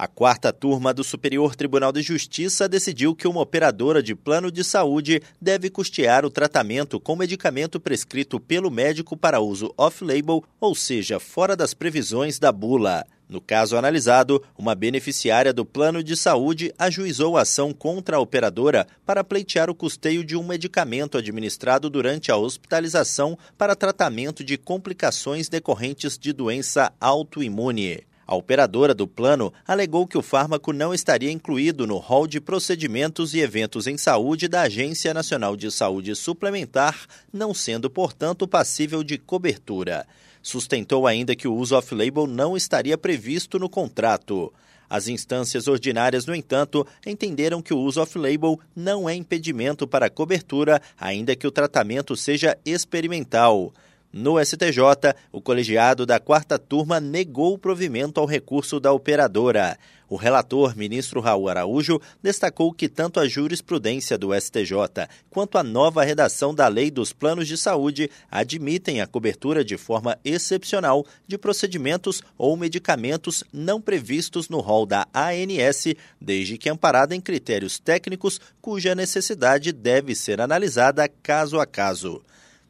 A quarta turma do Superior Tribunal de Justiça decidiu que uma operadora de plano de saúde deve custear o tratamento com medicamento prescrito pelo médico para uso off-label, ou seja, fora das previsões da bula. No caso analisado, uma beneficiária do plano de saúde ajuizou a ação contra a operadora para pleitear o custeio de um medicamento administrado durante a hospitalização para tratamento de complicações decorrentes de doença autoimune. A operadora do plano alegou que o fármaco não estaria incluído no rol de procedimentos e eventos em saúde da Agência Nacional de Saúde Suplementar, não sendo, portanto, passível de cobertura. Sustentou ainda que o uso off-label não estaria previsto no contrato. As instâncias ordinárias, no entanto, entenderam que o uso off-label não é impedimento para cobertura, ainda que o tratamento seja experimental. No STJ, o colegiado da quarta turma negou o provimento ao recurso da operadora. O relator, ministro Raul Araújo, destacou que tanto a jurisprudência do STJ quanto a nova redação da Lei dos Planos de Saúde admitem a cobertura de forma excepcional de procedimentos ou medicamentos não previstos no rol da ANS, desde que amparada em critérios técnicos cuja necessidade deve ser analisada caso a caso